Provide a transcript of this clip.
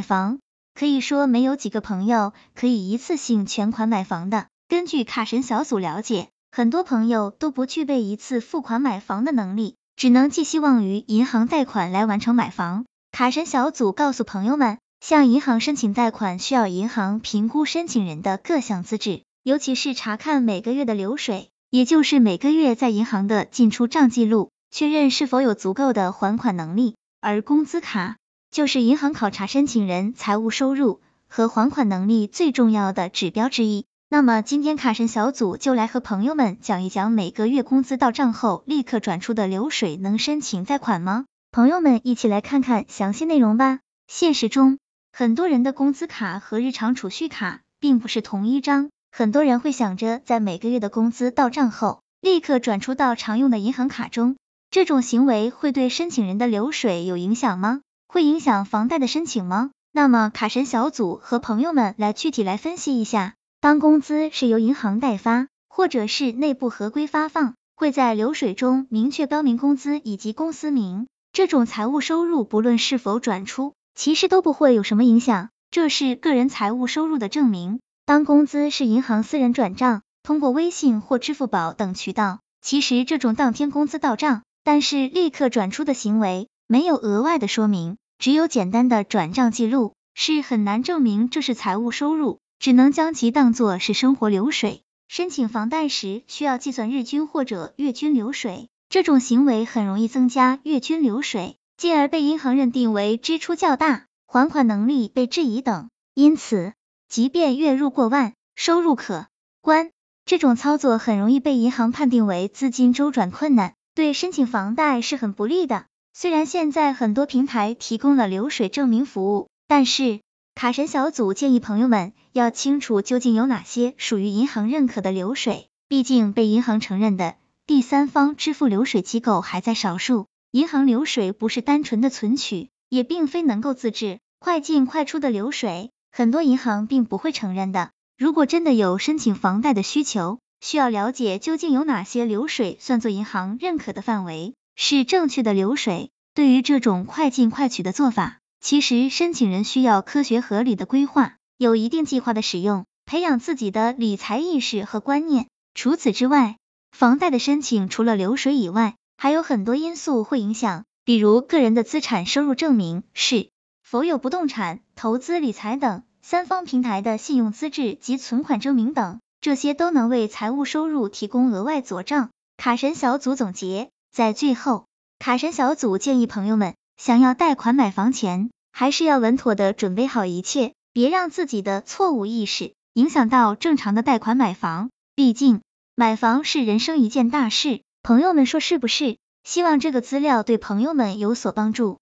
买房，可以说没有几个朋友可以一次性全款买房的。根据卡神小组了解，很多朋友都不具备一次付款买房的能力，只能寄希望于银行贷款来完成买房。卡神小组告诉朋友们，向银行申请贷款需要银行评估申请人的各项资质，尤其是查看每个月的流水，也就是每个月在银行的进出账记录，确认是否有足够的还款能力。而工资卡就是银行考察申请人财务收入和还款能力最重要的指标之一。那么今天卡神小组就来和朋友们讲一讲每个月工资到账后立刻转出的流水能申请贷款吗？朋友们一起来看看详细内容吧。现实中，很多人的工资卡和日常储蓄卡并不是同一张，很多人会想着在每个月的工资到账后立刻转出到常用的银行卡中。这种行为会对申请人的流水有影响吗？会影响房贷的申请吗？那么卡神小组和朋友们来具体来分析一下，当工资是由银行代发，或者是内部合规发放，会在流水中明确标明工资以及公司名，这种财务收入不论是否转出，其实都不会有什么影响，这是个人财务收入的证明。当工资是银行私人转账，通过微信或支付宝等渠道，其实这种当天工资到账。但是立刻转出的行为没有额外的说明，只有简单的转账记录，是很难证明这是财务收入，只能将其当作是生活流水。申请房贷时需要计算日均或者月均流水，这种行为很容易增加月均流水，进而被银行认定为支出较大、还款能力被质疑等。因此，即便月入过万、收入可观，这种操作很容易被银行判定为资金周转困难。对申请房贷是很不利的。虽然现在很多平台提供了流水证明服务，但是卡神小组建议朋友们要清楚究竟有哪些属于银行认可的流水。毕竟被银行承认的第三方支付流水机构还在少数，银行流水不是单纯的存取，也并非能够自制快进快出的流水，很多银行并不会承认的。如果真的有申请房贷的需求，需要了解究竟有哪些流水算作银行认可的范围，是正确的流水。对于这种快进快取的做法，其实申请人需要科学合理的规划，有一定计划的使用，培养自己的理财意识和观念。除此之外，房贷的申请除了流水以外，还有很多因素会影响，比如个人的资产收入证明是否有不动产、投资理财等，三方平台的信用资质及存款证明等。这些都能为财务收入提供额外佐证。卡神小组总结，在最后，卡神小组建议朋友们，想要贷款买房前，还是要稳妥的准备好一切，别让自己的错误意识影响到正常的贷款买房。毕竟，买房是人生一件大事，朋友们说是不是？希望这个资料对朋友们有所帮助。